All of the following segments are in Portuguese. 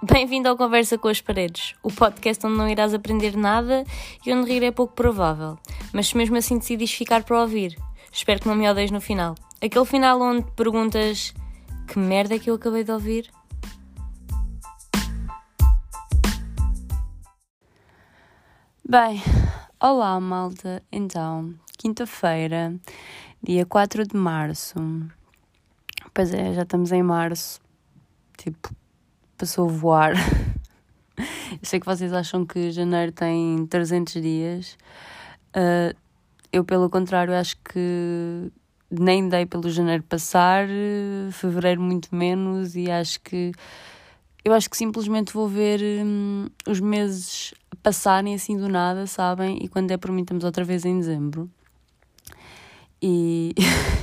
Bem-vindo ao Conversa com as Paredes, o podcast onde não irás aprender nada e onde rir é pouco provável. Mas se mesmo assim decidis ficar para ouvir, espero que não me odeies no final. Aquele final onde perguntas que merda é que eu acabei de ouvir? Bem, olá malta. Então, quinta-feira, dia 4 de março. Pois é, já estamos em março. Tipo, passou a voar. Eu sei que vocês acham que janeiro tem 300 dias. Uh, eu, pelo contrário, acho que nem dei pelo janeiro passar, fevereiro muito menos, e acho que. Eu acho que simplesmente vou ver hum, os meses passarem assim do nada, sabem? E quando é por mim, estamos outra vez em dezembro. E,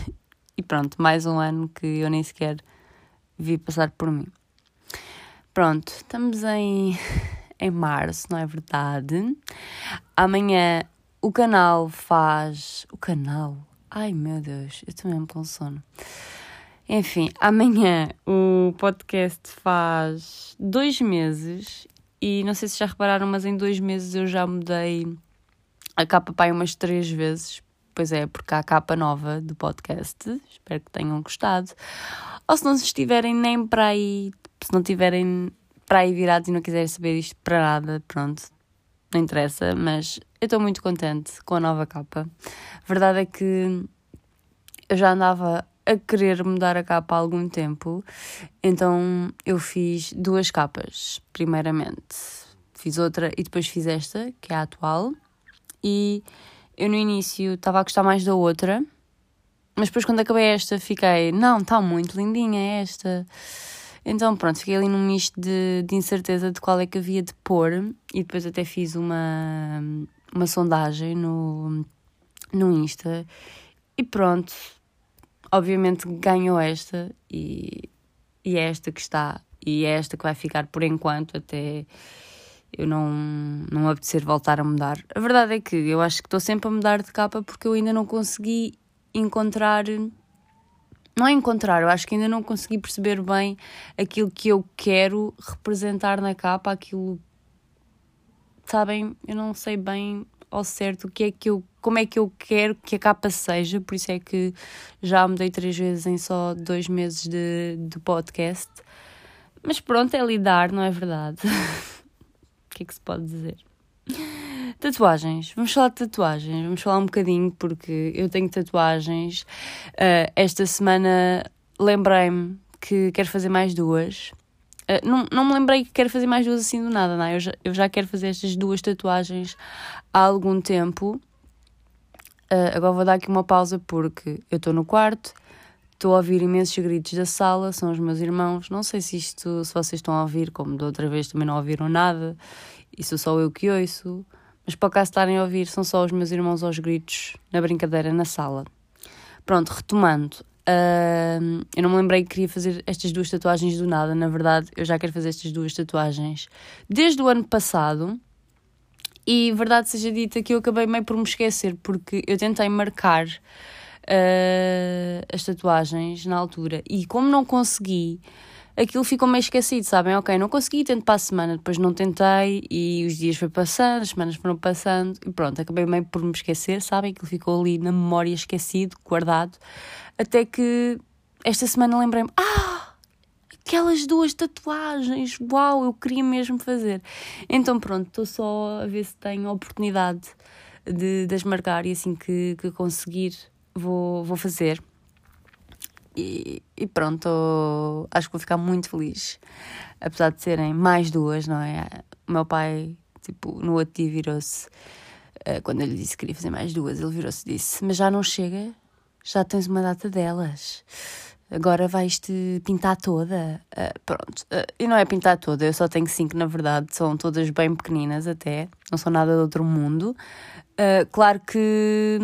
e pronto, mais um ano que eu nem sequer vi passar por mim. Pronto, estamos em, em março, não é verdade? Amanhã o canal faz. O canal? Ai meu Deus, eu estou mesmo com sono. Enfim, amanhã o podcast faz dois meses e não sei se já repararam, mas em dois meses eu já mudei a capa para umas três vezes. Pois é, porque há a capa nova do podcast. Espero que tenham gostado. Ou se não estiverem nem para aí se não tiverem para aí virados e não quiserem saber isto para nada, pronto, não interessa, mas eu estou muito contente com a nova capa. A verdade é que eu já andava a querer mudar a capa há algum tempo, então eu fiz duas capas, primeiramente. Fiz outra e depois fiz esta, que é a atual, e eu no início estava a gostar mais da outra, mas depois quando acabei esta fiquei, não, está muito lindinha esta. Então, pronto, fiquei ali num misto de, de incerteza de qual é que havia de pôr e depois até fiz uma, uma sondagem no, no Insta e pronto, obviamente ganhou esta e, e é esta que está e é esta que vai ficar por enquanto até eu não, não apetecer voltar a mudar. A verdade é que eu acho que estou sempre a mudar de capa porque eu ainda não consegui encontrar não é encontrar, eu acho que ainda não consegui perceber bem aquilo que eu quero representar na capa, aquilo. Sabem, eu não sei bem ao certo o que é que eu, como é que eu quero que a capa seja, por isso é que já mudei três vezes em só dois meses de, de podcast. Mas pronto, é lidar, não é verdade? o que é que se pode dizer? Tatuagens, vamos falar de tatuagens, vamos falar um bocadinho porque eu tenho tatuagens. Uh, esta semana lembrei-me que quero fazer mais duas. Uh, não, não me lembrei que quero fazer mais duas assim do nada, não é? Eu já, eu já quero fazer estas duas tatuagens há algum tempo. Uh, agora vou dar aqui uma pausa porque eu estou no quarto, estou a ouvir imensos gritos da sala, são os meus irmãos. Não sei se isto, se vocês estão a ouvir, como da outra vez também não ouviram nada, isso sou eu que ouço. Mas para caso estarem a ouvir, são só os meus irmãos aos gritos na brincadeira na sala. Pronto, retomando. Uh, eu não me lembrei que queria fazer estas duas tatuagens do nada. Na verdade, eu já quero fazer estas duas tatuagens desde o ano passado. E verdade seja dita que eu acabei meio por me esquecer, porque eu tentei marcar uh, as tatuagens na altura e como não consegui, aquilo ficou meio esquecido, sabem? Ok, não consegui, tento para a semana, depois não tentei e os dias foram passando, as semanas foram passando e pronto, acabei meio por me esquecer, sabem? Aquilo ficou ali na memória esquecido, guardado, até que esta semana lembrei-me, ah, aquelas duas tatuagens, uau, eu queria mesmo fazer. Então pronto, estou só a ver se tenho a oportunidade de, de as marcar e assim que, que conseguir vou, vou fazer. E, pronto, acho que vou ficar muito feliz. Apesar de serem mais duas, não é? O meu pai, tipo, no outro dia virou-se, uh, quando eu lhe disse que queria fazer mais duas, ele virou-se e disse: Mas já não chega? Já tens uma data delas. Agora vais-te pintar toda. Uh, pronto. Uh, e não é pintar toda, eu só tenho cinco, na verdade. São todas bem pequeninas até. Não são nada de outro mundo. claro que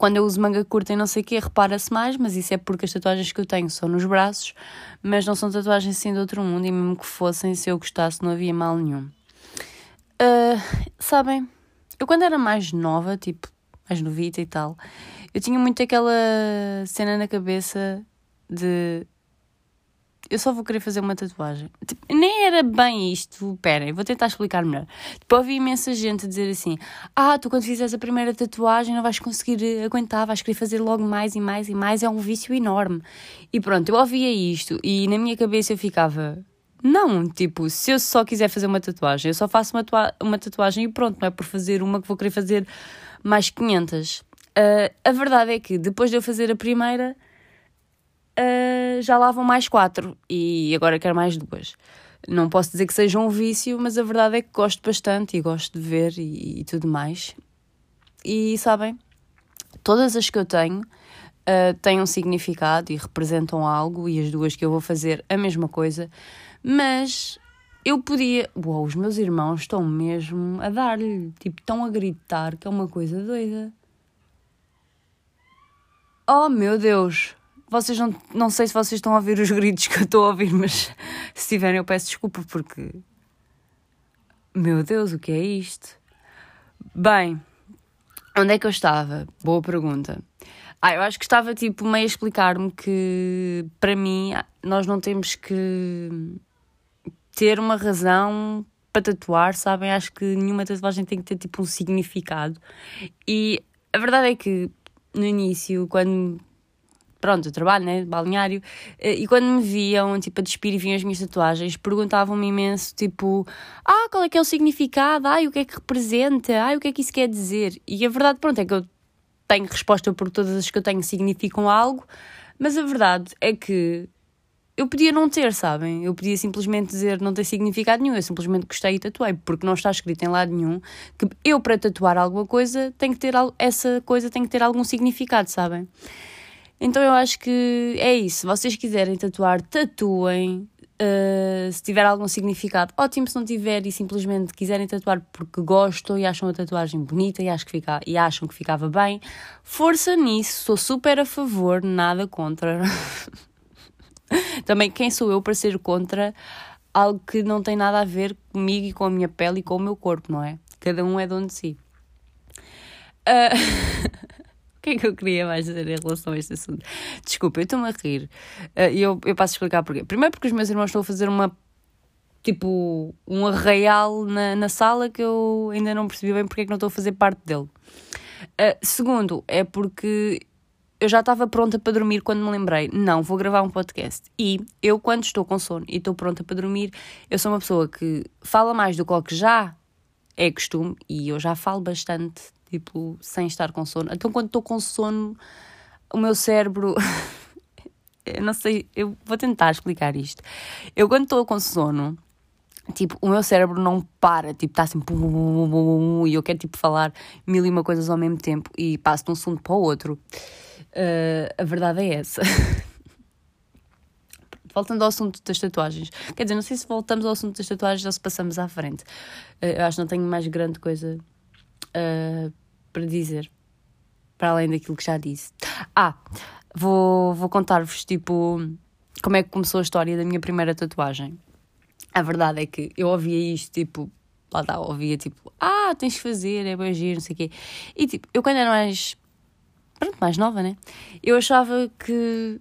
quando eu uso manga curta e não sei o quê, repara-se mais, mas isso é porque as tatuagens que eu tenho são nos braços, mas não são tatuagens assim de outro mundo, e mesmo que fossem, se eu gostasse, não havia mal nenhum. Uh, sabem, eu quando era mais nova, tipo, mais novita e tal, eu tinha muito aquela cena na cabeça de eu só vou querer fazer uma tatuagem. Tipo, nem era bem isto. Esperem, vou tentar explicar melhor. Tipo, ouvi imensa gente dizer assim: Ah, tu quando fizeres a primeira tatuagem não vais conseguir aguentar, vais querer fazer logo mais e mais e mais. É um vício enorme. E pronto, eu ouvia isto e na minha cabeça eu ficava: Não, tipo, se eu só quiser fazer uma tatuagem, eu só faço uma, uma tatuagem e pronto, não é por fazer uma que vou querer fazer mais 500. Uh, ah, a verdade é que depois de eu fazer a primeira uh, já lá vão mais quatro e agora quero mais duas. Não posso dizer que seja um vício, mas a verdade é que gosto bastante e gosto de ver e, e tudo mais. E sabem, todas as que eu tenho uh, têm um significado e representam algo, e as duas que eu vou fazer a mesma coisa, mas eu podia. Os meus irmãos estão mesmo a dar-lhe, tipo, estão a gritar que é uma coisa doida. Oh meu Deus! Vocês não, não sei se vocês estão a ouvir os gritos que eu estou a ouvir, mas se tiverem eu peço desculpa porque. Meu Deus, o que é isto? Bem, onde é que eu estava? Boa pergunta. Ah, eu acho que estava tipo meio a explicar-me que para mim nós não temos que ter uma razão para tatuar, sabem? Acho que nenhuma tatuagem tem que ter tipo um significado. E a verdade é que no início, quando pronto, eu trabalho, né, balneário, eh, e quando me viam, tipo, a despir e vinham as minhas tatuagens, perguntavam-me imenso, tipo, ah, qual é que é o significado? Ai, o que é que representa? Ai, o que é que isso quer dizer? E a verdade, pronto, é que eu tenho resposta por todas as que eu tenho significam algo, mas a verdade é que eu podia não ter, sabem? Eu podia simplesmente dizer não tem significado nenhum, eu simplesmente gostei e tatuei, porque não está escrito em lado nenhum que eu para tatuar alguma coisa tem que ter essa coisa tem que ter algum significado, sabem? Então eu acho que é isso. Se vocês quiserem tatuar, tatuem. Uh, se tiver algum significado, ótimo. Se não tiver e simplesmente quiserem tatuar porque gostam e acham a tatuagem bonita e, acho que fica, e acham que ficava bem, força nisso. Sou super a favor, nada contra. Também, quem sou eu para ser contra algo que não tem nada a ver comigo e com a minha pele e com o meu corpo, não é? Cada um é dono de si. Uh... O que é que eu queria mais dizer em relação a este assunto? Desculpa, eu estou-me a rir. E uh, eu, eu passo a explicar porquê. Primeiro porque os meus irmãos estão a fazer uma tipo um arraial na, na sala que eu ainda não percebi bem porque é que não estou a fazer parte dele. Uh, segundo, é porque eu já estava pronta para dormir quando me lembrei, não, vou gravar um podcast. E eu, quando estou com sono e estou pronta para dormir, eu sou uma pessoa que fala mais do que já é costume e eu já falo bastante tipo, sem estar com sono. Então, quando estou com sono, o meu cérebro. eu não sei, eu vou tentar explicar isto. Eu, quando estou com sono, tipo, o meu cérebro não para, tipo, está assim, e eu quero, tipo, falar mil e uma coisas ao mesmo tempo e passo de um assunto para o outro. Uh, a verdade é essa. Voltando ao assunto das tatuagens. Quer dizer, não sei se voltamos ao assunto das tatuagens ou se passamos à frente. Uh, eu acho que não tenho mais grande coisa uh, para dizer, para além daquilo que já disse. Ah, vou, vou contar-vos, tipo, como é que começou a história da minha primeira tatuagem. A verdade é que eu ouvia isto, tipo, lá está, ouvia, tipo, ah, tens que fazer, é bem giro, não sei o quê. E, tipo, eu quando era mais, pronto, mais nova, né? Eu achava que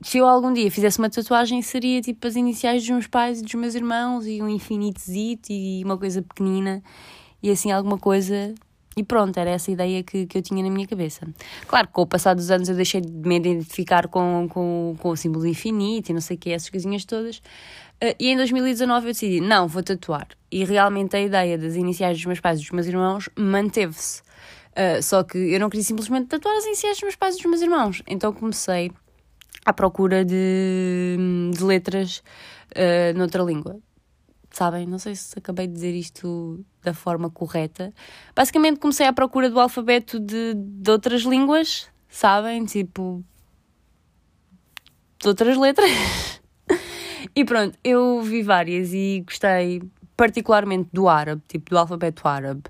se eu algum dia fizesse uma tatuagem seria tipo as iniciais dos meus pais e dos meus irmãos e um infinitezito e uma coisa pequenina e assim alguma coisa e pronto, era essa ideia que, que eu tinha na minha cabeça. Claro que com o passar dos anos eu deixei de me identificar com, com, com o símbolo infinito e não sei o que, essas coisinhas todas. Uh, e em 2019 eu decidi, não, vou tatuar. E realmente a ideia das iniciais dos meus pais e dos meus irmãos manteve-se. Uh, só que eu não queria simplesmente tatuar as iniciais dos meus pais e dos meus irmãos. Então comecei à procura de, de letras uh, noutra língua sabem? Não sei se acabei de dizer isto da forma correta. Basicamente comecei à procura do alfabeto de, de outras línguas, sabem? Tipo. de outras letras. e pronto, eu vi várias e gostei particularmente do árabe, tipo do alfabeto árabe.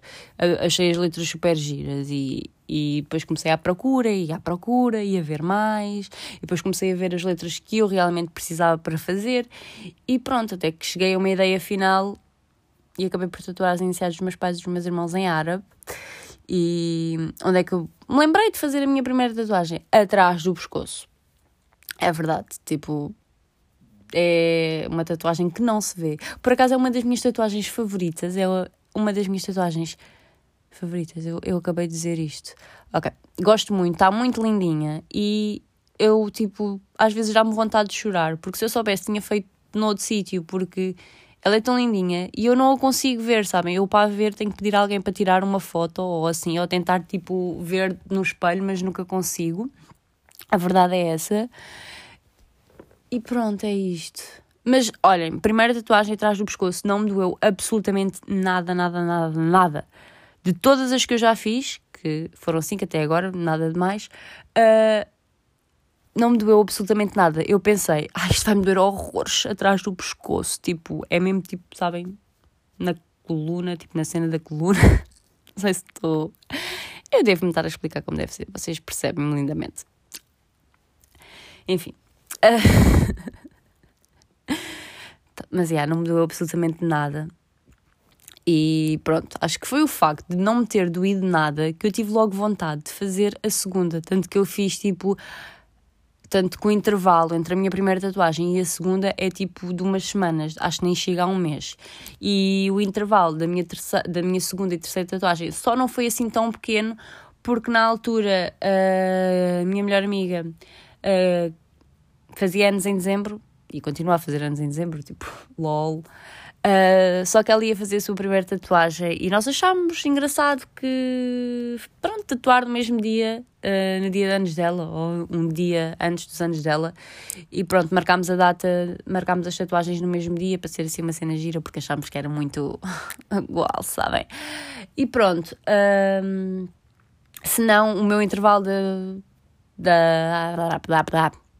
Achei as letras super giras e, e depois comecei à procura e à procura e a ver mais. E depois comecei a ver as letras que eu realmente precisava para fazer. E pronto, até que cheguei a uma ideia final e acabei por tatuar as iniciais dos meus pais e dos meus irmãos em árabe. E onde é que eu me lembrei de fazer a minha primeira tatuagem? Atrás do pescoço. É verdade, tipo, é uma tatuagem que não se vê. Por acaso é uma das minhas tatuagens favoritas, é uma das minhas tatuagens favoritas. Eu, eu acabei de dizer isto. Ok, gosto muito, está muito lindinha e eu, tipo, às vezes dá-me vontade de chorar, porque se eu soubesse tinha feito noutro sítio, porque ela é tão lindinha e eu não a consigo ver, sabem? Eu para ver tenho que pedir a alguém para tirar uma foto ou assim, ou tentar, tipo, ver no espelho, mas nunca consigo. A verdade é essa. E pronto, é isto. Mas olhem, primeira tatuagem atrás do pescoço não me doeu absolutamente nada, nada, nada, nada. De todas as que eu já fiz, que foram cinco até agora, nada de mais, uh, não me doeu absolutamente nada. Eu pensei, ai, isto vai me doer horrores atrás do pescoço. Tipo, é mesmo tipo, sabem, na coluna, tipo na cena da coluna. não sei se estou. Eu devo me estar a explicar como deve ser, vocês percebem-me lindamente. Enfim. Mas, yeah, não me doeu absolutamente nada. E pronto, acho que foi o facto de não me ter doído nada que eu tive logo vontade de fazer a segunda. Tanto que eu fiz tipo. Tanto que o intervalo entre a minha primeira tatuagem e a segunda é tipo de umas semanas, acho que nem chega a um mês. E o intervalo da minha, terceira, da minha segunda e terceira tatuagem só não foi assim tão pequeno, porque na altura a minha melhor amiga uh, fazia anos em dezembro e continua a fazer anos em dezembro, tipo, lol. Uh, só que ela ia fazer a sua primeira tatuagem e nós achámos engraçado que, pronto, tatuar no mesmo dia, uh, no dia de anos dela, ou um dia antes dos anos dela, e pronto, marcámos a data, marcámos as tatuagens no mesmo dia para ser assim uma cena gira, porque achámos que era muito igual, sabem? E pronto, um, se não, o meu intervalo de, da.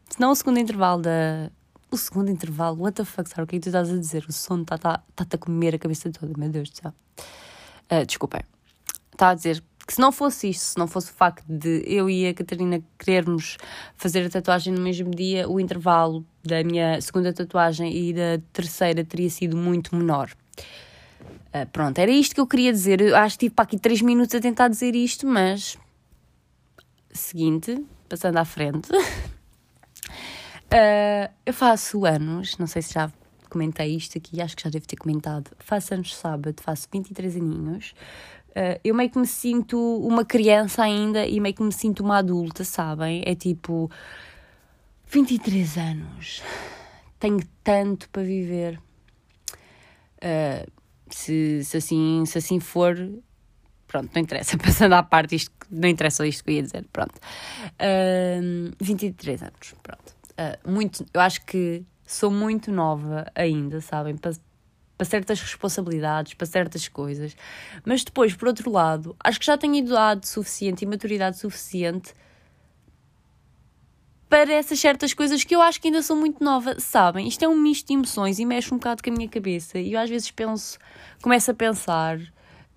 Se não, o segundo intervalo da o segundo intervalo, what the fuck, Sarah, o que é que tu estás a dizer? O sono está-te tá, tá, tá a comer a cabeça toda, meu Deus do céu. Uh, desculpem. Estava a dizer que se não fosse isto, se não fosse o facto de eu e a Catarina querermos fazer a tatuagem no mesmo dia, o intervalo da minha segunda tatuagem e da terceira teria sido muito menor. Uh, pronto, era isto que eu queria dizer. Eu acho que tive para aqui 3 minutos a tentar dizer isto, mas. Seguinte, passando à frente. Uh, eu faço anos, não sei se já comentei isto aqui, acho que já devo ter comentado. Faço anos sábado, faço 23 aninhos. Uh, eu meio que me sinto uma criança ainda e meio que me sinto uma adulta, sabem? É tipo 23 anos, tenho tanto para viver. Uh, se, se, assim, se assim for, pronto, não interessa, passando à parte isto, não interessa isto que eu ia dizer, pronto. Uh, 23 anos, pronto uh, muito. Eu acho que sou muito nova ainda, sabem? Para, para certas responsabilidades, para certas coisas. Mas depois, por outro lado, acho que já tenho idade suficiente e maturidade suficiente para essas certas coisas que eu acho que ainda sou muito nova, sabem? Isto é um misto de emoções e mexe um bocado com a minha cabeça. E eu às vezes penso, começo a pensar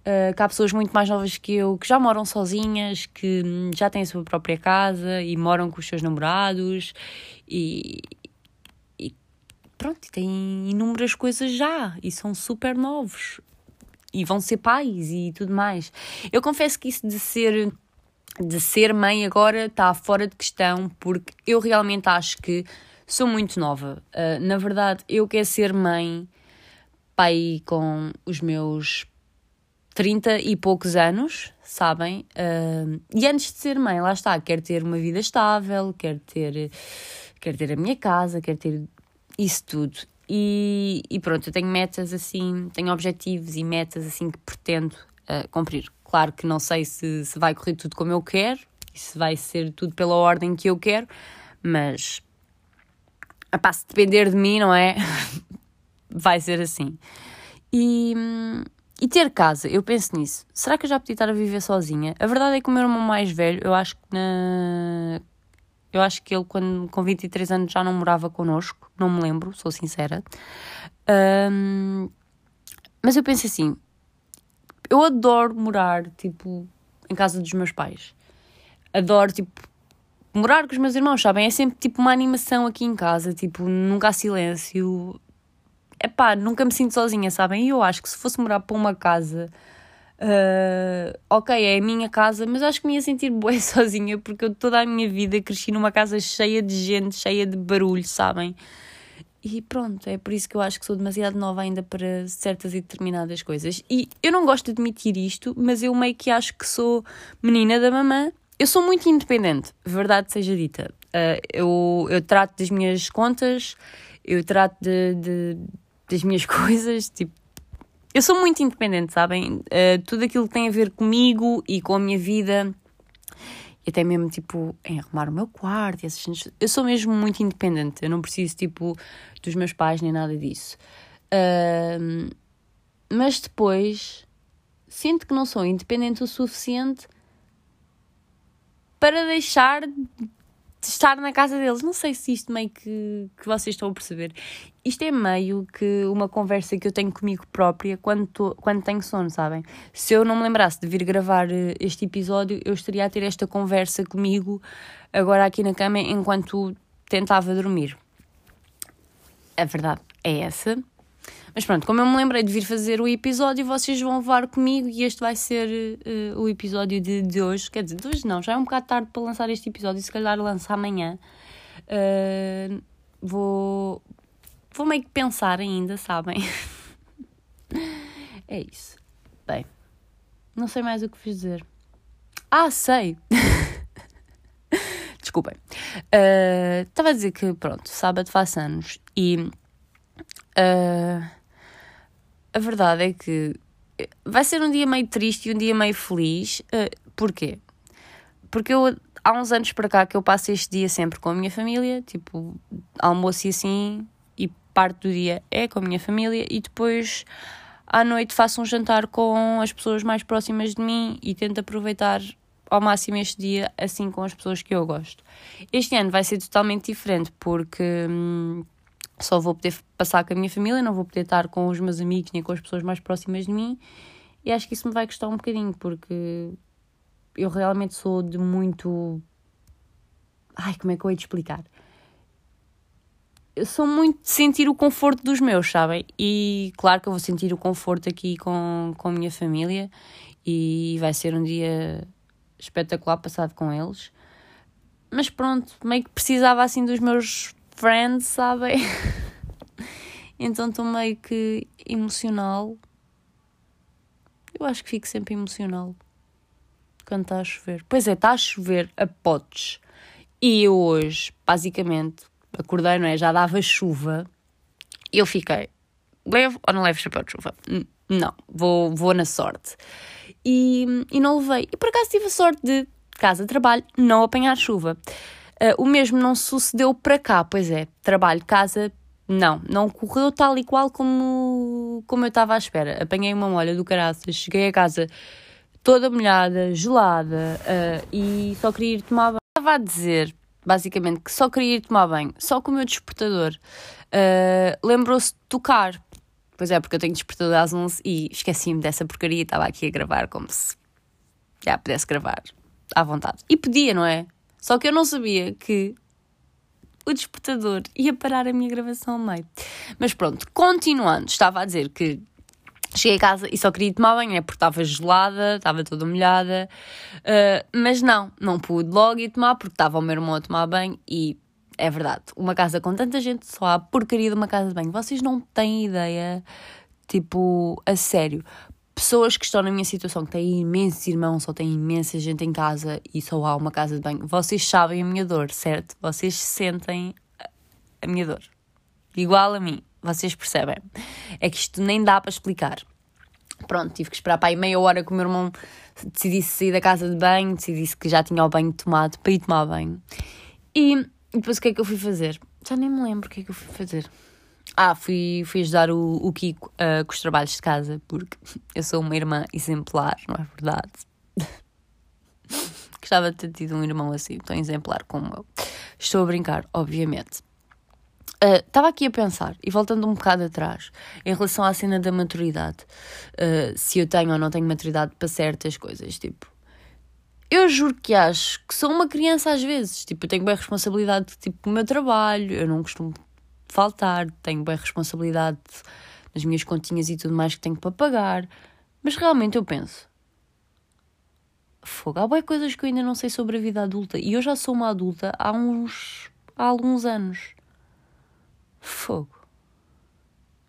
Uh, que há pessoas muito mais novas que eu que já moram sozinhas, que já têm a sua própria casa e moram com os seus namorados e, e pronto, têm inúmeras coisas já e são super novos e vão ser pais e tudo mais. Eu confesso que isso de ser de ser mãe agora está fora de questão porque eu realmente acho que sou muito nova. Uh, na verdade, eu quero ser mãe pai com os meus 30 e poucos anos, sabem? Uh, e antes de ser mãe, lá está, quero ter uma vida estável, quero ter, quero ter a minha casa, quero ter isso tudo. E, e pronto, eu tenho metas assim, tenho objetivos e metas assim que pretendo uh, cumprir. Claro que não sei se, se vai correr tudo como eu quero, se vai ser tudo pela ordem que eu quero, mas a se depender de mim, não é? vai ser assim. E, e ter casa, eu penso nisso. Será que eu já podia estar a viver sozinha? A verdade é que o meu irmão mais velho, eu acho que na... Eu acho que ele, quando, com 23 anos, já não morava connosco. Não me lembro, sou sincera. Um... Mas eu penso assim: eu adoro morar, tipo, em casa dos meus pais. Adoro, tipo, morar com os meus irmãos, sabem? É sempre, tipo, uma animação aqui em casa. Tipo, nunca há silêncio é pá, nunca me sinto sozinha, sabem? E eu acho que se fosse morar para uma casa, uh, ok, é a minha casa, mas acho que me ia sentir boa sozinha porque eu toda a minha vida cresci numa casa cheia de gente, cheia de barulho, sabem? e pronto, é por isso que eu acho que sou demasiado nova ainda para certas e determinadas coisas. E eu não gosto de admitir isto, mas eu meio que acho que sou menina da mamã. Eu sou muito independente, verdade seja dita. Uh, eu, eu trato das minhas contas, eu trato de, de das minhas coisas, tipo. Eu sou muito independente, sabem? Uh, tudo aquilo que tem a ver comigo e com a minha vida e até mesmo, tipo, em arrumar o meu quarto. Essas... Eu sou mesmo muito independente. Eu não preciso, tipo, dos meus pais nem nada disso. Uh, mas depois sinto que não sou independente o suficiente para deixar de estar na casa deles. Não sei se isto meio que, que vocês estão a perceber. Isto é meio que uma conversa que eu tenho comigo própria quando, tô, quando tenho sono, sabem? Se eu não me lembrasse de vir gravar eh, este episódio, eu estaria a ter esta conversa comigo agora aqui na cama enquanto tentava dormir. A verdade é essa. Mas pronto, como eu me lembrei de vir fazer o episódio, vocês vão levar comigo e este vai ser uh, o episódio de, de hoje. Quer dizer, de hoje não, já é um bocado tarde para lançar este episódio, se calhar lançar amanhã. Uh, vou, vou meio que pensar ainda, sabem? é isso. Bem, não sei mais o que vos dizer. Ah, sei! Desculpem. Uh, estava a dizer que, pronto, sábado faz anos e. Uh, a verdade é que vai ser um dia meio triste e um dia meio feliz. Uh, porquê? Porque eu, há uns anos para cá que eu passo este dia sempre com a minha família, tipo, almoço e assim, e parte do dia é com a minha família, e depois à noite faço um jantar com as pessoas mais próximas de mim e tento aproveitar ao máximo este dia assim com as pessoas que eu gosto. Este ano vai ser totalmente diferente porque. Hum, só vou poder passar com a minha família, não vou poder estar com os meus amigos nem com as pessoas mais próximas de mim. E acho que isso me vai custar um bocadinho, porque eu realmente sou de muito. Ai, como é que eu hei de explicar? Eu sou muito de sentir o conforto dos meus, sabem? E claro que eu vou sentir o conforto aqui com, com a minha família e vai ser um dia espetacular passado com eles. Mas pronto, meio que precisava assim dos meus Friends, sabem? então estou meio que emocional. Eu acho que fico sempre emocional quando está a chover. Pois é, está a chover a potes. E eu hoje, basicamente, acordei, não é? Já dava chuva. E eu fiquei, levo ou não levo chapéu de chuva? Não, vou, vou na sorte. E, e não levei. E por acaso tive a sorte de casa, trabalho, não apanhar chuva. Uh, o mesmo não sucedeu para cá, pois é, trabalho, casa, não, não correu tal e qual como, como eu estava à espera. Apanhei uma molha do caraças, cheguei a casa toda molhada, gelada uh, e só queria ir tomar banho. Estava a dizer, basicamente, que só queria ir tomar banho, só com o meu despertador uh, lembrou-se de tocar. Pois é, porque eu tenho despertador às 11 e esqueci-me dessa porcaria e estava aqui a gravar como se já pudesse gravar à vontade. E podia, não é? Só que eu não sabia que o despertador ia parar a minha gravação ao meio. Mas pronto, continuando, estava a dizer que cheguei a casa e só queria tomar banho, é porque estava gelada, estava toda molhada, uh, mas não, não pude logo ir tomar porque estava o meu irmão a tomar banho e é verdade, uma casa com tanta gente só há porcaria de uma casa de banho. Vocês não têm ideia, tipo, a sério pessoas que estão na minha situação, que têm imensos irmãos, só têm imensa gente em casa e só há uma casa de banho, vocês sabem a minha dor, certo? Vocês sentem a minha dor. Igual a mim, vocês percebem. É que isto nem dá para explicar. Pronto, tive que esperar para aí meia hora que o meu irmão decidisse sair da casa de banho, decidisse que já tinha o banho tomado para ir tomar banho. E depois o que é que eu fui fazer? Já nem me lembro o que é que eu fui fazer. Ah, fui, fui ajudar o, o Kiko uh, com os trabalhos de casa, porque eu sou uma irmã exemplar, não é verdade? Gostava de ter tido um irmão assim, tão exemplar como eu. Estou a brincar, obviamente. Estava uh, aqui a pensar, e voltando um bocado atrás, em relação à cena da maturidade, uh, se eu tenho ou não tenho maturidade para certas coisas, tipo, eu juro que acho que sou uma criança às vezes, tipo, eu tenho bem responsabilidade tipo, do meu trabalho, eu não costumo faltar, tenho bem responsabilidade nas minhas continhas e tudo mais que tenho para pagar. Mas realmente eu penso, fogo, há bem coisas que eu ainda não sei sobre a vida adulta. E eu já sou uma adulta há uns há alguns anos. Fogo.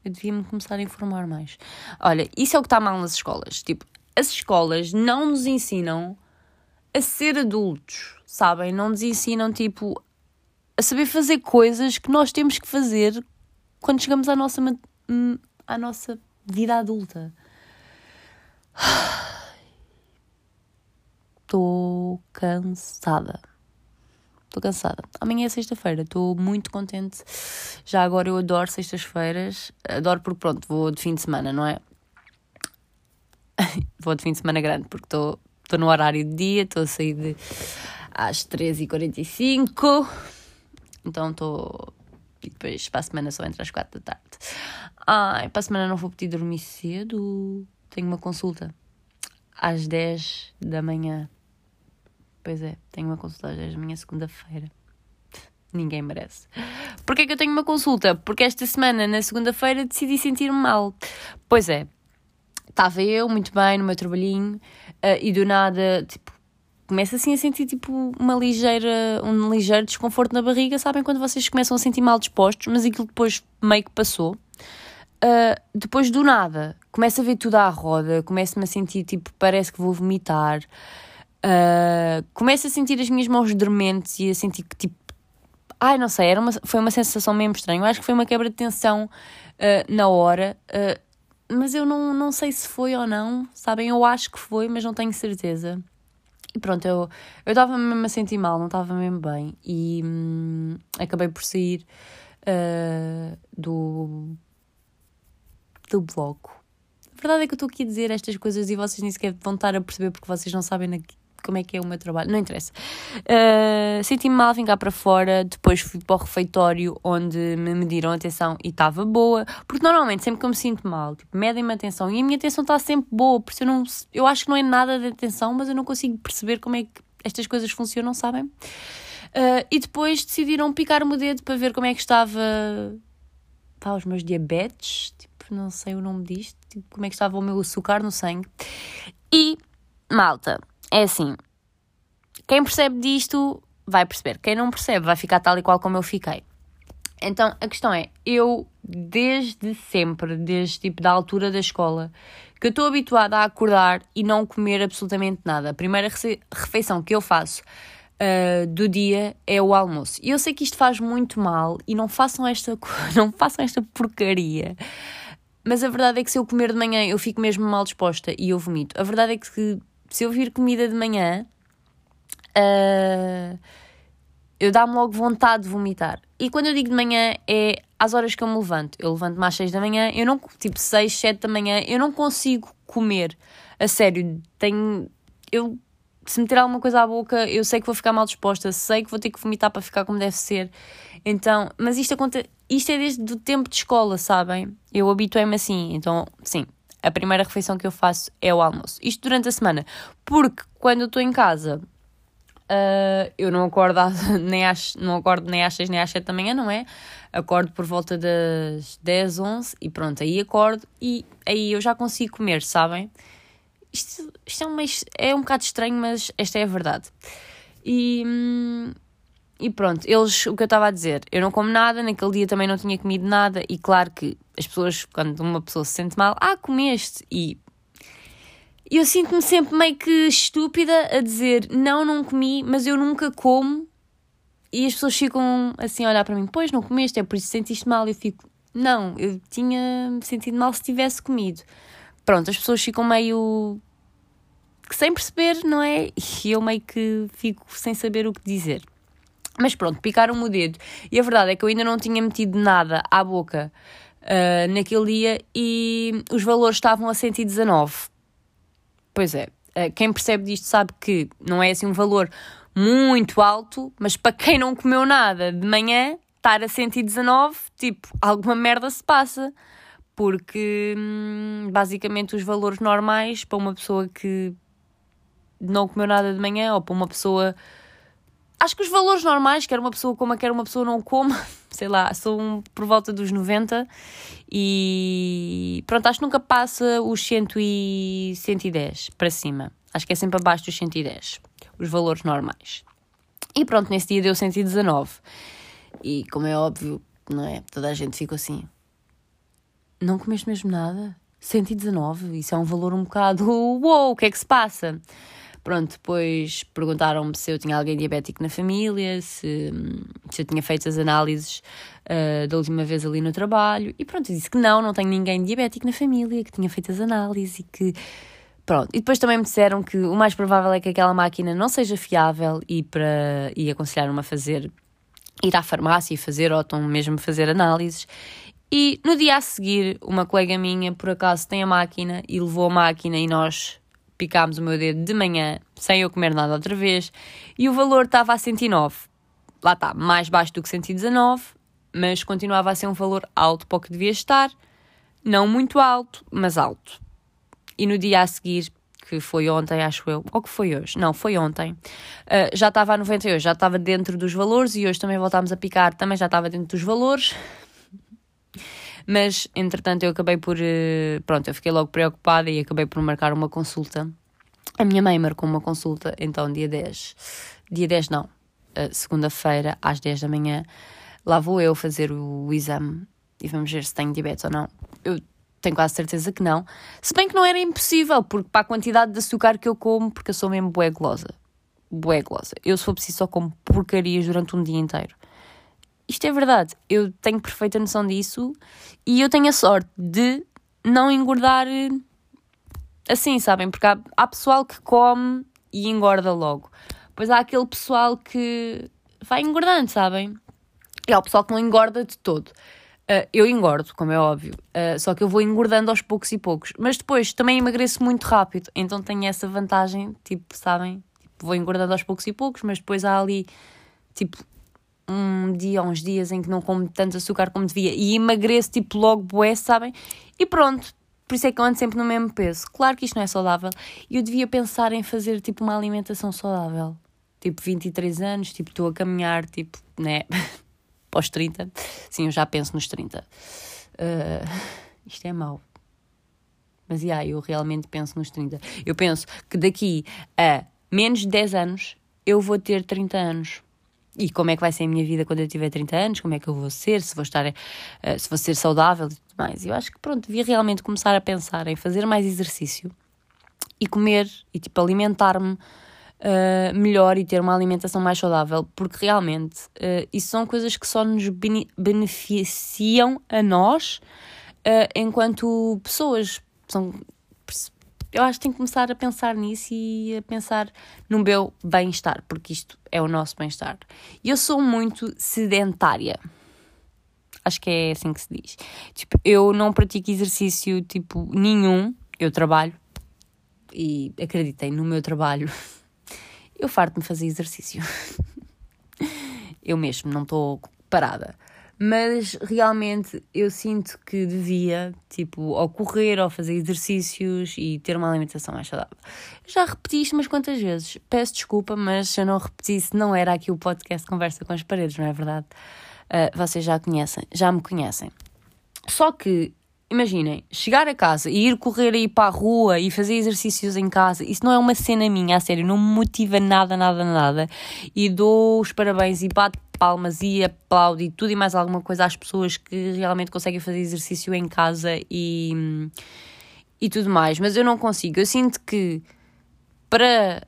Eu devia-me começar a informar mais. Olha, isso é o que está mal nas escolas. Tipo, as escolas não nos ensinam a ser adultos, sabem? Não nos ensinam, tipo, a saber fazer coisas que nós temos que fazer quando chegamos à nossa, à nossa vida adulta. Estou cansada. Estou cansada. Amanhã é sexta-feira, estou muito contente. Já agora eu adoro sextas-feiras. Adoro porque, pronto, vou de fim de semana, não é? vou de fim de semana grande porque estou no horário de dia, estou a sair de, às 13h45. Então estou. E depois para a semana só entre às 4 da tarde. Ai, para a semana não vou pedir dormir cedo. Tenho uma consulta às 10 da manhã. Pois é, tenho uma consulta às 10 da manhã, segunda-feira. Ninguém merece. Porquê que eu tenho uma consulta? Porque esta semana, na segunda-feira, decidi sentir-me mal. Pois é, estava eu muito bem no meu trabalhinho uh, e do nada, tipo, começo assim a sentir tipo uma ligeira, um ligeiro desconforto na barriga. Sabem quando vocês começam a sentir mal dispostos, mas aquilo depois meio que passou. Uh, depois do nada, começo a ver tudo à roda, começo-me a sentir tipo, parece que vou vomitar. Uh, começo a sentir as minhas mãos dormentes e a sentir que tipo. Ai, não sei, era uma, foi uma sensação mesmo estranha. Eu acho que foi uma quebra de tensão uh, na hora, mas eu não, não sei se foi ou não, sabem? Eu acho que foi, mas não tenho certeza. E pronto, eu estava mesmo a sentir mal, não estava mesmo bem. E hum, acabei por sair do, do bloco. A verdade é que eu estou aqui a dizer estas coisas e vocês nem sequer vão estar a perceber porque vocês não sabem como é que é o meu trabalho, não interessa. Uh, Senti-me mal, vim cá para fora, depois fui para o refeitório onde me mediram a atenção e estava boa, porque normalmente sempre que eu me sinto mal, tipo, medem-me a atenção e a minha atenção está sempre boa, por isso eu, não, eu acho que não é nada de atenção, mas eu não consigo perceber como é que estas coisas funcionam, sabem? Uh, e depois decidiram picar-me o dedo para ver como é que estava pá, os meus diabetes, tipo, não sei o nome disto, tipo, como é que estava o meu açúcar no sangue. E, malta, é assim, quem percebe disto vai perceber, quem não percebe vai ficar tal e qual como eu fiquei. Então a questão é, eu desde sempre, desde tipo da altura da escola, que eu estou habituada a acordar e não comer absolutamente nada. A primeira refeição que eu faço uh, do dia é o almoço. E eu sei que isto faz muito mal e não façam esta, não façam esta porcaria. Mas a verdade é que se eu comer de manhã eu fico mesmo mal disposta e eu vomito. A verdade é que se eu vir comida de manhã, uh, eu dá-me logo vontade de vomitar. E quando eu digo de manhã, é às horas que eu me levanto. Eu levanto-me às 6 da manhã, eu não, tipo 6, 7 da manhã, eu não consigo comer. A sério, tenho. Eu, se me tirar alguma coisa à boca, eu sei que vou ficar mal disposta, sei que vou ter que vomitar para ficar como deve ser. Então, mas isto, isto é desde o tempo de escola, sabem? Eu habituei-me assim. Então, sim, a primeira refeição que eu faço é o almoço. Isto durante a semana. Porque quando eu estou em casa, uh, eu não acordo, nem às, não acordo nem às 6 nem às 7 da manhã, não é? Acordo por volta das 10, 11 e pronto, aí acordo e aí eu já consigo comer, sabem? Isto, isto é, um, é um bocado estranho, mas esta é a verdade. E, hum, e pronto, eles, o que eu estava a dizer, eu não como nada, naquele dia também não tinha comido nada, e claro que as pessoas, quando uma pessoa se sente mal, ah, comeste, e eu sinto-me sempre meio que estúpida a dizer, não, não comi, mas eu nunca como, e as pessoas ficam assim a olhar para mim, pois não comeste, é por isso que sentiste mal, eu fico, não, eu tinha sentido mal se tivesse comido. Pronto, as pessoas ficam meio sem perceber, não é? E eu meio que fico sem saber o que dizer. Mas pronto, picaram-me o dedo. E a verdade é que eu ainda não tinha metido nada à boca uh, naquele dia e os valores estavam a 119. Pois é, uh, quem percebe disto sabe que não é assim um valor muito alto, mas para quem não comeu nada de manhã, estar a 119, tipo, alguma merda se passa. Porque hum, basicamente os valores normais para uma pessoa que não comeu nada de manhã ou para uma pessoa acho que os valores normais, quer uma pessoa coma, quer uma pessoa não coma, sei lá, são por volta dos 90 e pronto, acho que nunca passa os 100 e 110 para cima. Acho que é sempre abaixo dos 110, os valores normais. E pronto, nesse dia deu 119. E como é óbvio, não é? Toda a gente ficou assim. Não comeste mesmo nada? 119, isso é um valor um bocado. Uou, o que é que se passa? Pronto, depois perguntaram-me se eu tinha alguém diabético na família, se, se eu tinha feito as análises uh, da última vez ali no trabalho. E pronto, eu disse que não, não tenho ninguém diabético na família, que tinha feito as análises e que. Pronto, e depois também me disseram que o mais provável é que aquela máquina não seja fiável e, para, e aconselharam-me a fazer, ir à farmácia e fazer, ou então mesmo fazer análises. E no dia a seguir, uma colega minha, por acaso, tem a máquina e levou a máquina e nós picámos o meu dedo de manhã, sem eu comer nada outra vez, e o valor estava a 109. Lá está, mais baixo do que 119, mas continuava a ser um valor alto para o que devia estar. Não muito alto, mas alto. E no dia a seguir, que foi ontem, acho eu, ou que foi hoje? Não, foi ontem, uh, já estava a 98, já estava dentro dos valores e hoje também voltámos a picar, também já estava dentro dos valores. Mas, entretanto, eu acabei por. Eh, pronto, eu fiquei logo preocupada e acabei por marcar uma consulta. A minha mãe marcou uma consulta, então, dia 10. Dia 10, não. Segunda-feira, às 10 da manhã. Lá vou eu fazer o exame e vamos ver se tenho diabetes ou não. Eu tenho quase certeza que não. Se bem que não era impossível, porque para a quantidade de açúcar que eu como, porque eu sou mesmo bué golosa. Bué golosa. Eu, se for preciso, só como porcarias durante um dia inteiro isto é verdade, eu tenho perfeita noção disso e eu tenho a sorte de não engordar eh, assim, sabem? Porque há, há pessoal que come e engorda logo. Pois há aquele pessoal que vai engordando, sabem? E há o pessoal que não engorda de todo. Uh, eu engordo, como é óbvio, uh, só que eu vou engordando aos poucos e poucos. Mas depois também emagreço muito rápido, então tenho essa vantagem, tipo, sabem? Tipo, vou engordando aos poucos e poucos, mas depois há ali, tipo, um dia uns dias em que não como tanto açúcar como devia e emagreço tipo logo bué, sabem? E pronto, por isso é que eu ando sempre no mesmo peso. Claro que isto não é saudável e eu devia pensar em fazer tipo uma alimentação saudável. Tipo 23 anos, tipo estou a caminhar, tipo, né? Pós 30. Sim, eu já penso nos 30. Uh, ah, isto é mau. Mas, yeah, eu realmente penso nos 30. Eu penso que daqui a menos de 10 anos eu vou ter 30 anos e como é que vai ser a minha vida quando eu tiver 30 anos, como é que eu vou ser, se vou estar, uh, se vou ser saudável e tudo mais. Eu acho que pronto, devia realmente começar a pensar em fazer mais exercício e comer e tipo alimentar-me uh, melhor e ter uma alimentação mais saudável, porque realmente uh, isso são coisas que só nos beneficiam a nós enquanto pessoas. São eu acho que tenho que começar a pensar nisso e a pensar no meu bem-estar, porque isto é o nosso bem-estar. Eu sou muito sedentária. Acho que é assim que se diz. Tipo, eu não pratico exercício tipo nenhum. Eu trabalho e acreditem, no meu trabalho eu farto-me fazer exercício. eu mesmo não estou parada mas realmente eu sinto que devia, tipo, ou correr ou fazer exercícios e ter uma alimentação mais saudável. Já repeti isto umas quantas vezes, peço desculpa, mas se eu não repetisse, não era aqui o podcast Conversa com as Paredes, não é verdade? Uh, vocês já conhecem, já me conhecem. Só que, imaginem, chegar a casa e ir correr aí para a rua e fazer exercícios em casa, isso não é uma cena minha, a sério, não me motiva nada, nada, nada. E dou os parabéns e bato palmas e aplaudo e tudo e mais alguma coisa às pessoas que realmente conseguem fazer exercício em casa e, e tudo mais. Mas eu não consigo. Eu sinto que para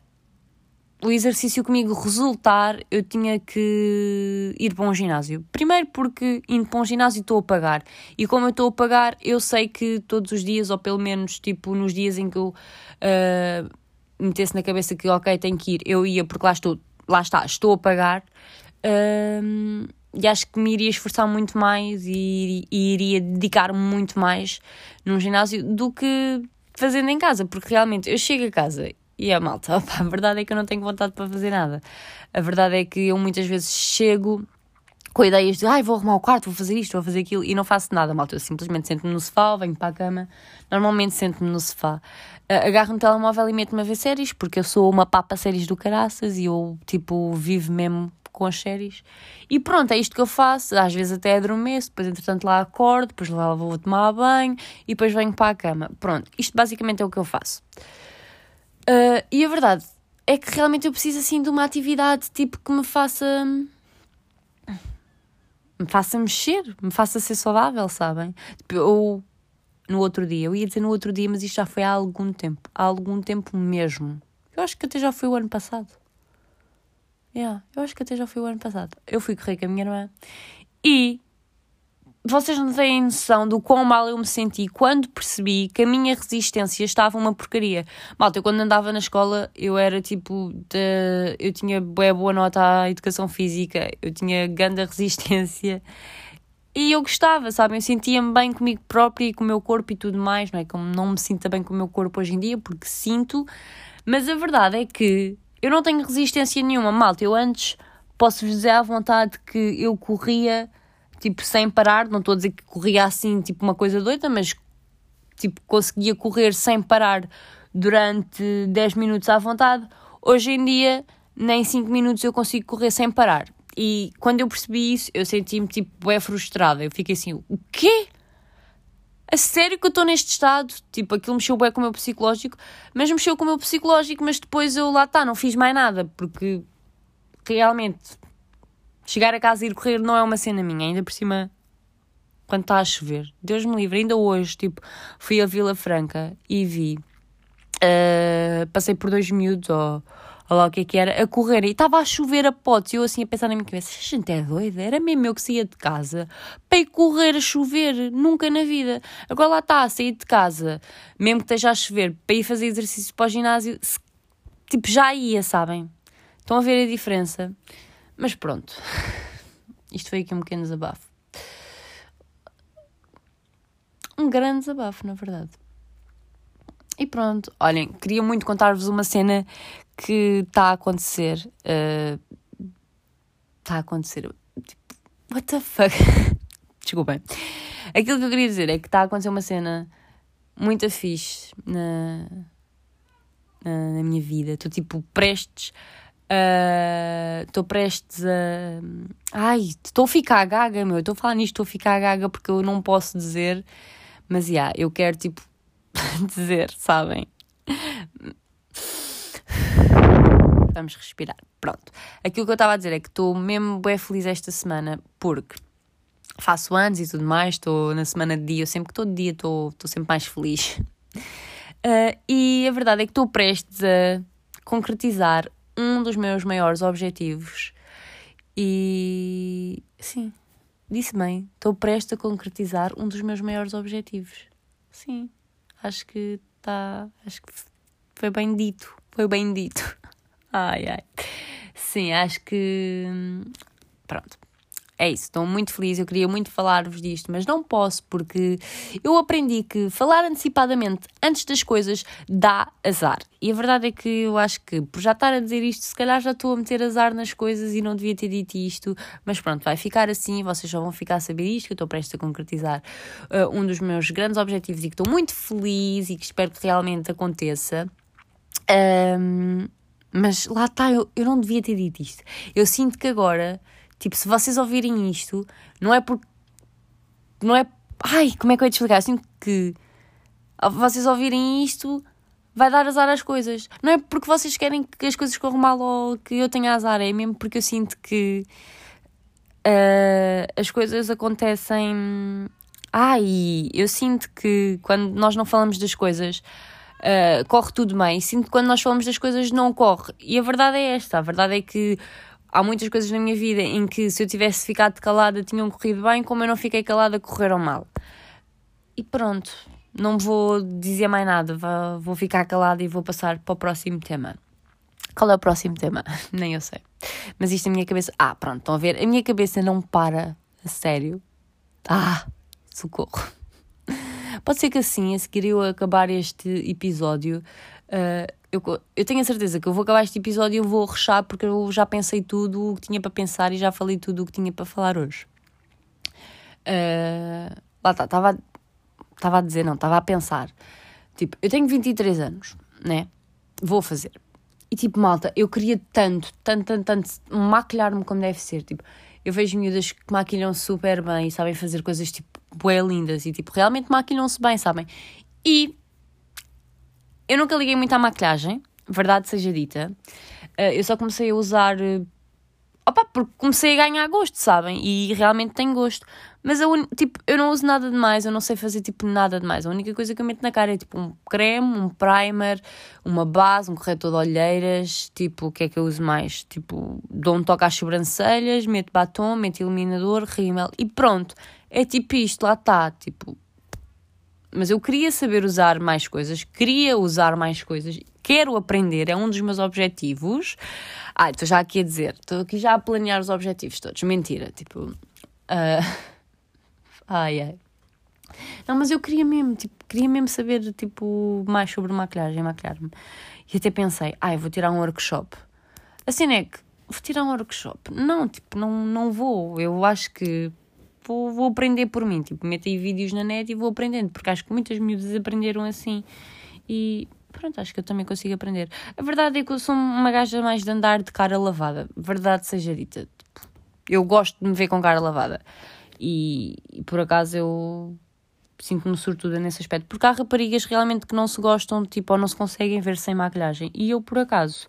o exercício comigo resultar, eu tinha que ir para um ginásio. Primeiro porque indo para um ginásio estou a pagar. E como eu estou a pagar, eu sei que todos os dias, ou pelo menos tipo nos dias em que eu uh, metesse na cabeça que ok, tenho que ir, eu ia porque lá estou, lá está, estou a pagar. Um, e acho que me iria esforçar muito mais e, e iria dedicar muito mais num ginásio do que fazendo em casa, porque realmente eu chego a casa e é malta, opa, a verdade é que eu não tenho vontade para fazer nada. A verdade é que eu muitas vezes chego com ideias de ai, vou arrumar o quarto, vou fazer isto, vou fazer aquilo e não faço nada, malta. Eu simplesmente sento-me no sofá, venho para a cama, normalmente sento-me no sofá, agarro no telemóvel e meto-me a ver séries, porque eu sou uma papa séries do caraças e eu, tipo, vivo mesmo com as séries. E pronto, é isto que eu faço. Às vezes até adormeço, depois entretanto lá acordo, depois lá vou tomar banho e depois venho para a cama. Pronto, isto basicamente é o que eu faço. Uh, e a verdade é que realmente eu preciso assim de uma atividade tipo que me faça me faça mexer, me faça ser saudável, sabem? Tipo, eu, no outro dia, eu ia dizer no outro dia, mas isto já foi há algum tempo, há algum tempo mesmo. Eu acho que até já foi o ano passado. Yeah, eu acho que até já foi o ano passado. Eu fui correr com a minha irmã e vocês não têm noção do quão mal eu me senti quando percebi que a minha resistência estava uma porcaria. Malta, eu quando andava na escola, eu era tipo. De, eu tinha boa, boa nota à educação física, eu tinha grande resistência. E eu gostava, sabem? Eu sentia-me bem comigo própria e com o meu corpo e tudo mais, não é? Como não me sinto bem com o meu corpo hoje em dia, porque sinto. Mas a verdade é que eu não tenho resistência nenhuma, malta. Eu antes posso-vos dizer à vontade que eu corria tipo, sem parar. Não estou a dizer que corria assim, tipo, uma coisa doida, mas tipo, conseguia correr sem parar durante 10 minutos à vontade. Hoje em dia, nem 5 minutos eu consigo correr sem parar. E quando eu percebi isso, eu senti-me tipo, é frustrada. Eu fiquei assim, o quê? A sério que eu estou neste estado? Tipo, aquilo mexeu bem com o meu psicológico, mas mexeu com o meu psicológico, mas depois eu lá está, não fiz mais nada, porque realmente Chegar a casa e ir correr não é uma cena minha, ainda por cima quando está a chover. Deus me livre, ainda hoje, tipo, fui a Vila Franca e vi. Uh, passei por dois miúdos, ou, lá o que é que era, a correr e estava a chover a potes. E eu assim a pensar na minha cabeça: esta gente é doida? Era mesmo eu que saía de casa para ir correr a chover, nunca na vida. Agora lá está, a sair de casa, mesmo que esteja a chover, para ir fazer exercício para o ginásio, tipo, já ia, sabem? Estão a ver a diferença? Mas pronto, isto foi aqui um pequeno desabafo. Um grande desabafo, na verdade. E pronto, olhem, queria muito contar-vos uma cena que está a acontecer. Está uh, a acontecer. Tipo, what the fuck? Desculpem. Aquilo que eu queria dizer é que está a acontecer uma cena muito fixe na, na, na minha vida. Estou tipo prestes Estou prestes a. Ai, estou a ficar gaga, meu. Estou a falar nisto, estou a ficar gaga porque eu não posso dizer. Mas, já, yeah, eu quero, tipo, dizer, sabem? Vamos respirar. Pronto. Aquilo que eu estava a dizer é que estou mesmo bem feliz esta semana porque faço anos e tudo mais. Estou na semana de dia, eu sempre que todo dia estou sempre mais feliz. Uh, e a verdade é que estou prestes a concretizar um dos meus maiores objetivos. E sim, disse bem, estou prestes a concretizar um dos meus maiores objetivos. Sim, acho que está. Acho que foi bem dito. Foi bem dito. Ai, ai. Sim, acho que. Pronto é isso, estou muito feliz, eu queria muito falar-vos disto, mas não posso porque eu aprendi que falar antecipadamente antes das coisas dá azar. E a verdade é que eu acho que por já estar a dizer isto, se calhar já estou a meter azar nas coisas e não devia ter dito isto, mas pronto, vai ficar assim, vocês só vão ficar a saber isto, que eu estou prestes a concretizar uh, um dos meus grandes objetivos e que estou muito feliz e que espero que realmente aconteça. Um, mas lá está, eu, eu não devia ter dito isto. Eu sinto que agora Tipo, se vocês ouvirem isto, não é porque. Não é. Ai, como é que eu ia te explicar? Assim que. Vocês ouvirem isto, vai dar azar às coisas. Não é porque vocês querem que as coisas corram mal ou que eu tenha azar, é mesmo porque eu sinto que. Uh, as coisas acontecem. Ai, eu sinto que quando nós não falamos das coisas. Uh, corre tudo bem. Sinto que quando nós falamos das coisas não corre. E a verdade é esta: a verdade é que há muitas coisas na minha vida em que se eu tivesse ficado calada tinham corrido bem, como eu não fiquei calada, correram mal. E pronto, não vou dizer mais nada, vou ficar calada e vou passar para o próximo tema. Qual é o próximo tema? Nem eu sei. Mas isto na minha cabeça. Ah, pronto, estão a ver? A minha cabeça não para, a sério. Ah, socorro. Pode ser que assim, a seguir eu acabar este episódio, uh, eu, eu tenho a certeza que eu vou acabar este episódio e eu vou rechar porque eu já pensei tudo o que tinha para pensar e já falei tudo o que tinha para falar hoje. Uh, lá está, estava estava a dizer, não, estava a pensar. Tipo, eu tenho 23 anos, né? Vou fazer. E tipo, malta, eu queria tanto, tanto, tanto, tanto maquilhar-me como deve ser. Tipo, eu vejo miúdas que maquilham super bem e sabem fazer coisas tipo, bué lindas e tipo, realmente maquilham-se bem, sabem? E eu nunca liguei muito à maquilhagem, verdade seja dita. Uh, eu só comecei a usar uh, Opa, porque comecei a ganhar gosto, sabem? E realmente tenho gosto. Mas eu, tipo, eu não uso nada demais, eu não sei fazer tipo nada demais. A única coisa que eu meto na cara é tipo um creme, um primer, uma base, um corretor de olheiras. Tipo, o que é que eu uso mais? Tipo, dou um toque às sobrancelhas, meto batom, meto iluminador, rímel e pronto. É tipo isto, lá está. Tipo, mas eu queria saber usar mais coisas, queria usar mais coisas, quero aprender, é um dos meus objetivos. Ah, estou já aqui a dizer, estou aqui já a planear os objetivos todos. Mentira, tipo. Uh... Ai, ai. Não, mas eu queria mesmo, tipo, queria mesmo saber, tipo, mais sobre maquilhagem, maquilhar-me. E até pensei, ai, vou tirar um workshop. Assim é que, vou tirar um workshop. Não, tipo, não, não vou. Eu acho que vou, vou aprender por mim. Tipo, meto aí vídeos na net e vou aprendendo, porque acho que muitas miúdas aprenderam assim. E pronto, acho que eu também consigo aprender. A verdade é que eu sou uma gaja mais de andar de cara lavada. Verdade seja dita. Tipo, eu gosto de me ver com cara lavada. E, e por acaso eu sinto-me sortuda nesse aspecto. Porque há raparigas realmente que não se gostam, tipo, ou não se conseguem ver sem maquilhagem. E eu, por acaso,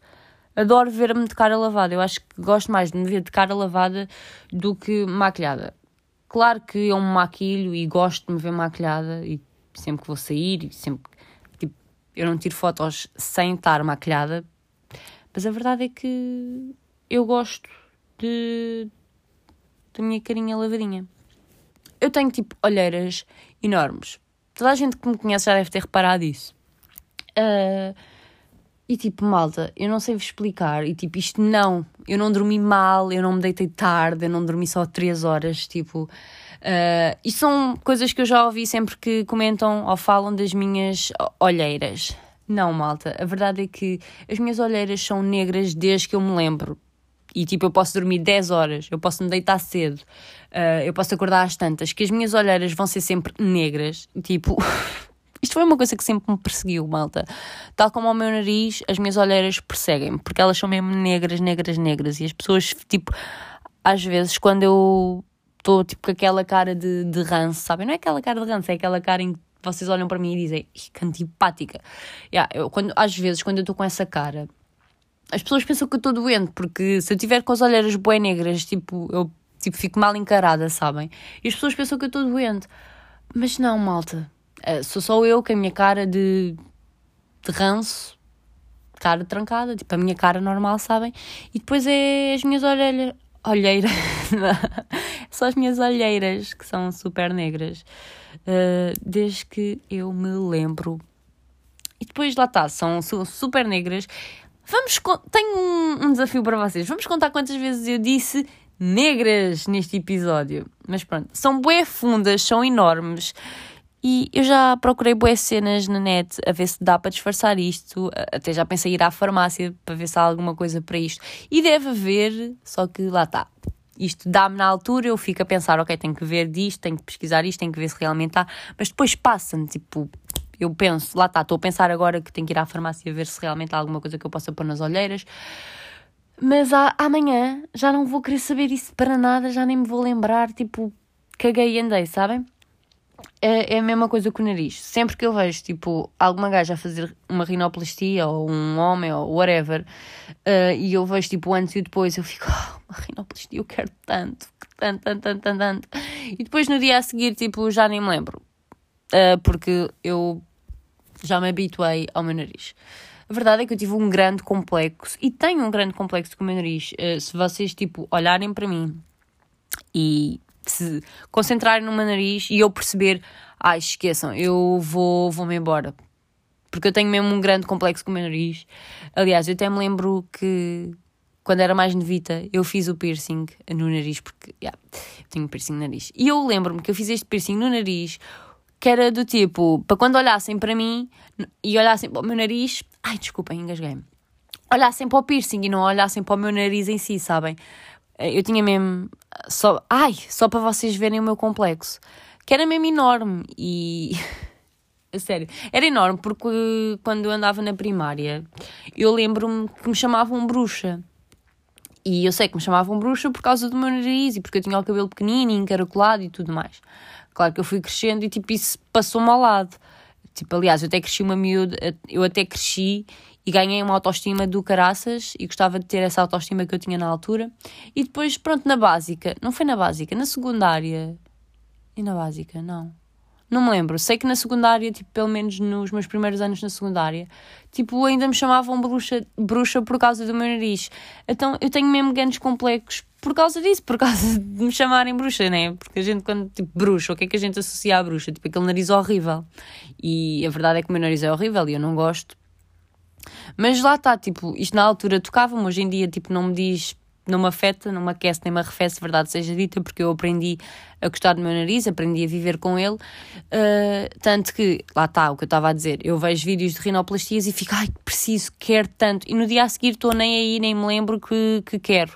adoro ver-me de cara lavada. Eu acho que gosto mais de me ver de cara lavada do que maquilhada. Claro que eu me maquilho e gosto de me ver maquilhada e sempre que vou sair e sempre tipo, eu não tiro fotos sem estar maquilhada, mas a verdade é que eu gosto de da minha carinha lavadinha. Eu tenho tipo olheiras enormes. Toda a gente que me conhece já deve ter reparado isso. Uh, e tipo, malta, eu não sei vos explicar. E tipo, isto não. Eu não dormi mal, eu não me deitei tarde, eu não dormi só 3 horas. Tipo, uh, e são coisas que eu já ouvi sempre que comentam ou falam das minhas olheiras. Não, malta, a verdade é que as minhas olheiras são negras desde que eu me lembro. E tipo, eu posso dormir 10 horas, eu posso me deitar cedo, uh, eu posso acordar às tantas, que as minhas olheiras vão ser sempre negras. Tipo. Isto foi uma coisa que sempre me perseguiu, malta. Tal como o meu nariz, as minhas olheiras perseguem-me, porque elas são mesmo negras, negras, negras. E as pessoas, tipo, às vezes, quando eu estou, tipo, com aquela cara de, de ranço, sabem? Não é aquela cara de ranço, é aquela cara em que vocês olham para mim e dizem, que antipática. Yeah, eu, quando, às vezes, quando eu estou com essa cara, as pessoas pensam que eu estou doente, porque se eu tiver com as olheiras bem negras, tipo, eu tipo, fico mal encarada, sabem? E as pessoas pensam que eu estou doente. Mas não, malta Uh, sou só eu com a minha cara de, de ranço, cara trancada, tipo a minha cara normal, sabem? E depois é as minhas orelhas, olheiras, só as minhas olheiras que são super negras, uh, desde que eu me lembro. E depois lá está, são super negras. Vamos, tenho um, um desafio para vocês. Vamos contar quantas vezes eu disse negras neste episódio. Mas pronto, são bué fundas, são enormes e eu já procurei boas cenas na net a ver se dá para disfarçar isto. Até já pensei ir à farmácia para ver se há alguma coisa para isto. E deve haver, só que lá está. Isto dá-me na altura, eu fico a pensar, ok, tenho que ver disto, tenho que pesquisar isto, tenho que ver se realmente há. Mas depois passa-me, tipo, eu penso, lá está, estou a pensar agora que tenho que ir à farmácia ver se realmente há alguma coisa que eu possa pôr nas olheiras. Mas amanhã já não vou querer saber isso para nada, já nem me vou lembrar, tipo, caguei e andei, sabem? É, é a mesma coisa com o nariz. Sempre que eu vejo, tipo, alguma gaja a fazer uma rinoplastia, ou um homem, ou whatever, uh, e eu vejo, tipo, antes e depois, eu fico, oh, uma rinoplastia, eu quero tanto, tanto, tanto, tanto, tanto, tanto. E depois no dia a seguir, tipo, já nem me lembro. Uh, porque eu já me habituei ao meu nariz. A verdade é que eu tive um grande complexo, e tenho um grande complexo com o meu nariz. Uh, se vocês, tipo, olharem para mim e se concentrarem no meu nariz e eu perceber, ai, esqueçam, eu vou, vou-me embora. Porque eu tenho mesmo um grande complexo com o meu nariz. Aliás, eu até me lembro que quando era mais novita, eu fiz o piercing no nariz, porque yeah, tenho piercing no nariz. E eu lembro-me que eu fiz este piercing no nariz, que era do tipo, para quando olhassem para mim e olhassem para o meu nariz, ai, desculpem, engasguei-me. Olhassem para o piercing e não olhassem para o meu nariz em si, sabem? Eu tinha mesmo. Só, ai, só para vocês verem o meu complexo. Que era mesmo enorme. E. Sério. Era enorme porque quando eu andava na primária, eu lembro-me que me chamavam bruxa. E eu sei que me chamavam bruxa por causa do meu nariz e porque eu tinha o cabelo pequenino encaracolado e tudo mais. Claro que eu fui crescendo e tipo isso passou-me ao lado. Tipo, aliás, eu até cresci uma miúda, eu até cresci e ganhei uma autoestima do caraças e gostava de ter essa autoestima que eu tinha na altura. E depois, pronto, na básica, não foi na básica, na secundária. E na básica, não. Não me lembro. Sei que na secundária, tipo, pelo menos nos meus primeiros anos na secundária, tipo, ainda me chamavam bruxa, bruxa por causa do meu nariz. Então eu tenho mesmo grandes complexos por causa disso, por causa de me chamarem bruxa, né? Porque a gente, quando, tipo, bruxa, o que é que a gente associa à bruxa? Tipo, aquele nariz horrível. E a verdade é que o meu nariz é horrível e eu não gosto. Mas lá está, tipo, isto na altura tocava-me, hoje em dia, tipo, não me diz não me afeta, não me aquece nem me arrefece, verdade seja dita, porque eu aprendi a gostar do meu nariz, aprendi a viver com ele. Uh, tanto que, lá está o que eu estava a dizer, eu vejo vídeos de rinoplastias e fico, ai, preciso, quero tanto. E no dia a seguir estou nem aí, nem me lembro que, que quero.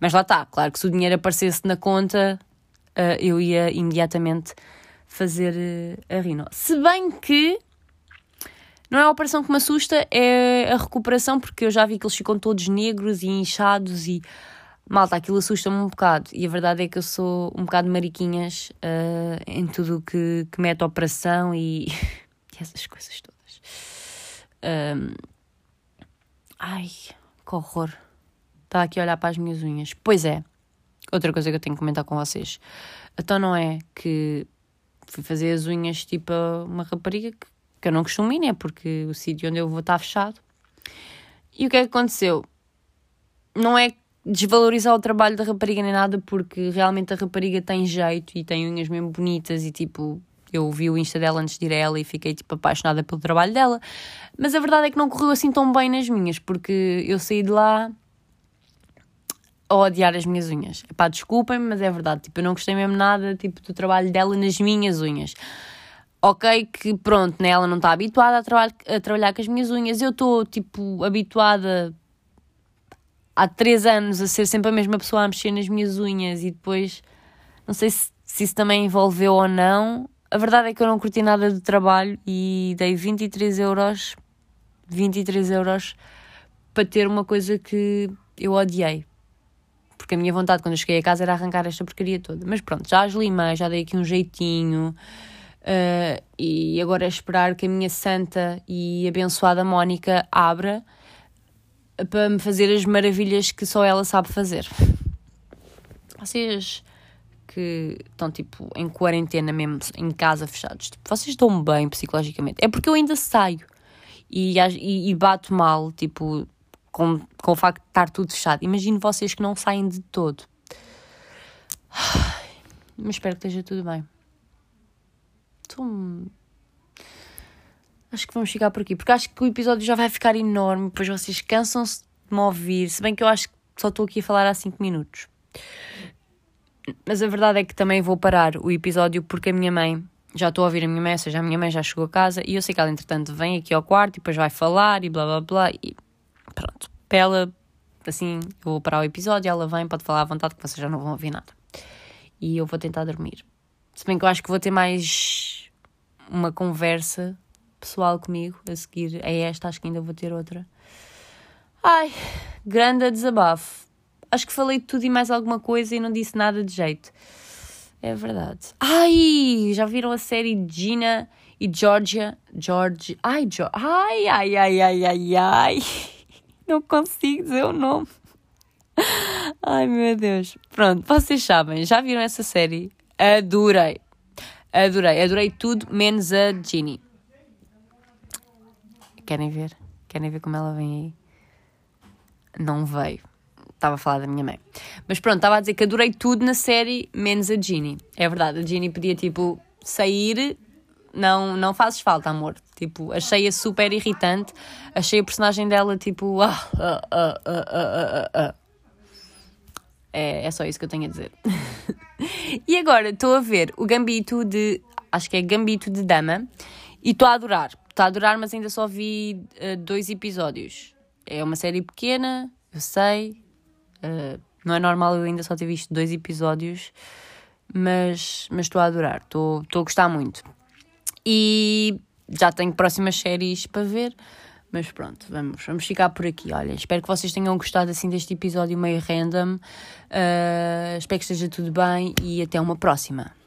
Mas lá está, claro que se o dinheiro aparecesse na conta, uh, eu ia imediatamente fazer uh, a rino. Se bem que não é a operação que me assusta, é a recuperação, porque eu já vi que eles ficam todos negros e inchados e. Malta, aquilo assusta-me um bocado. E a verdade é que eu sou um bocado mariquinhas uh, em tudo que, que mete operação e, e essas coisas todas. Um, ai, que horror. Estava aqui a olhar para as minhas unhas. Pois é, outra coisa que eu tenho que comentar com vocês. Então não é que fui fazer as unhas tipo uma rapariga que que eu não costumo ir, né? Porque o sítio onde eu vou está fechado. E o que é que aconteceu? Não é desvalorizar o trabalho da rapariga nem nada, porque realmente a rapariga tem jeito e tem unhas mesmo bonitas e tipo. Eu vi o Insta dela antes de ir a ela e fiquei tipo apaixonada pelo trabalho dela. Mas a verdade é que não correu assim tão bem nas minhas, porque eu saí de lá a odiar as minhas unhas. Pá, desculpem-me, mas é verdade. Tipo, eu não gostei mesmo nada tipo, do trabalho dela nas minhas unhas ok que pronto, né, ela não está habituada a, traba a trabalhar com as minhas unhas, eu estou tipo habituada há três anos a ser sempre a mesma pessoa a mexer nas minhas unhas e depois não sei se, se isso também envolveu ou não. A verdade é que eu não curti nada do trabalho e dei 23 euros 23 euros para ter uma coisa que eu odiei. Porque a minha vontade quando eu cheguei a casa era arrancar esta porcaria toda. Mas pronto, já as limei, já dei aqui um jeitinho. Uh, e agora é esperar que a minha santa e abençoada Mónica abra para me fazer as maravilhas que só ela sabe fazer. Vocês que estão tipo em quarentena mesmo, em casa fechados, tipo, vocês estão bem psicologicamente. É porque eu ainda saio e, e, e bato mal, tipo, com, com o facto de estar tudo fechado. Imagino vocês que não saem de todo. Mas espero que esteja tudo bem. Estou. Acho que vamos ficar por aqui, porque acho que o episódio já vai ficar enorme, depois vocês cansam-se de me ouvir, se bem que eu acho que só estou aqui a falar há 5 minutos. Mas a verdade é que também vou parar o episódio porque a minha mãe, já estou a ouvir a minha mãe, ou seja, a minha mãe já chegou a casa e eu sei que ela entretanto vem aqui ao quarto e depois vai falar e blá blá blá e pronto. Para ela, assim, eu vou parar o episódio, ela vem, pode falar à vontade que vocês já não vão ouvir nada. E eu vou tentar dormir. Se bem que eu acho que vou ter mais uma conversa pessoal comigo a seguir a esta, acho que ainda vou ter outra. Ai, grande desabafo. Acho que falei de tudo e mais alguma coisa e não disse nada de jeito. É verdade. Ai, já viram a série Gina e Georgia? George. Ai, jo ai, ai, ai, ai, ai, ai. Não consigo dizer o nome. Ai, meu Deus. Pronto, vocês sabem, já viram essa série? Adorei. Adorei. Adorei tudo, menos a Ginny. Querem ver? Querem ver como ela vem aí? Não veio. Estava a falar da minha mãe. Mas pronto, estava a dizer que adorei tudo na série, menos a Ginny. É verdade, a Ginny podia, tipo, sair. Não, não fazes falta, amor. Tipo, achei-a super irritante. Achei a personagem dela, tipo... Ah, ah, ah, ah, ah, ah, ah. É, é só isso que eu tenho a dizer. e agora estou a ver o Gambito de. Acho que é Gambito de Dama. E estou a adorar. Estou a adorar, mas ainda só vi uh, dois episódios. É uma série pequena, eu sei. Uh, não é normal eu ainda só ter visto dois episódios. Mas estou a adorar. Estou a gostar muito. E já tenho próximas séries para ver. Mas pronto, vamos, vamos ficar por aqui. Olha, espero que vocês tenham gostado assim deste episódio meio random. Uh, espero que esteja tudo bem e até uma próxima.